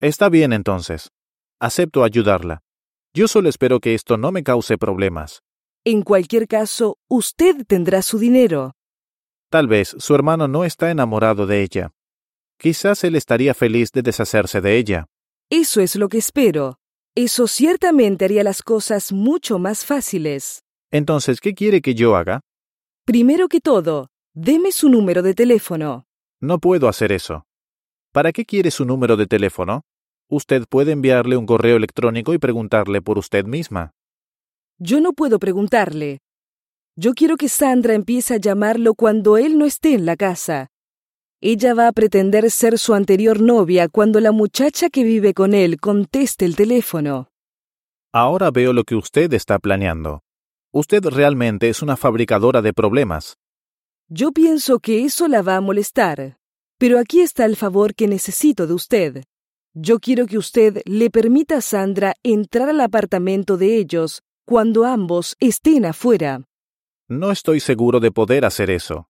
Está bien entonces. Acepto ayudarla. Yo solo espero que esto no me cause problemas. En cualquier caso, usted tendrá su dinero. Tal vez su hermano no está enamorado de ella. Quizás él estaría feliz de deshacerse de ella. Eso es lo que espero. Eso ciertamente haría las cosas mucho más fáciles. Entonces, ¿qué quiere que yo haga? Primero que todo, deme su número de teléfono. No puedo hacer eso. ¿Para qué quiere su número de teléfono? Usted puede enviarle un correo electrónico y preguntarle por usted misma. Yo no puedo preguntarle. Yo quiero que Sandra empiece a llamarlo cuando él no esté en la casa. Ella va a pretender ser su anterior novia cuando la muchacha que vive con él conteste el teléfono. Ahora veo lo que usted está planeando. Usted realmente es una fabricadora de problemas. Yo pienso que eso la va a molestar. Pero aquí está el favor que necesito de usted. Yo quiero que usted le permita a Sandra entrar al apartamento de ellos cuando ambos estén afuera. No estoy seguro de poder hacer eso.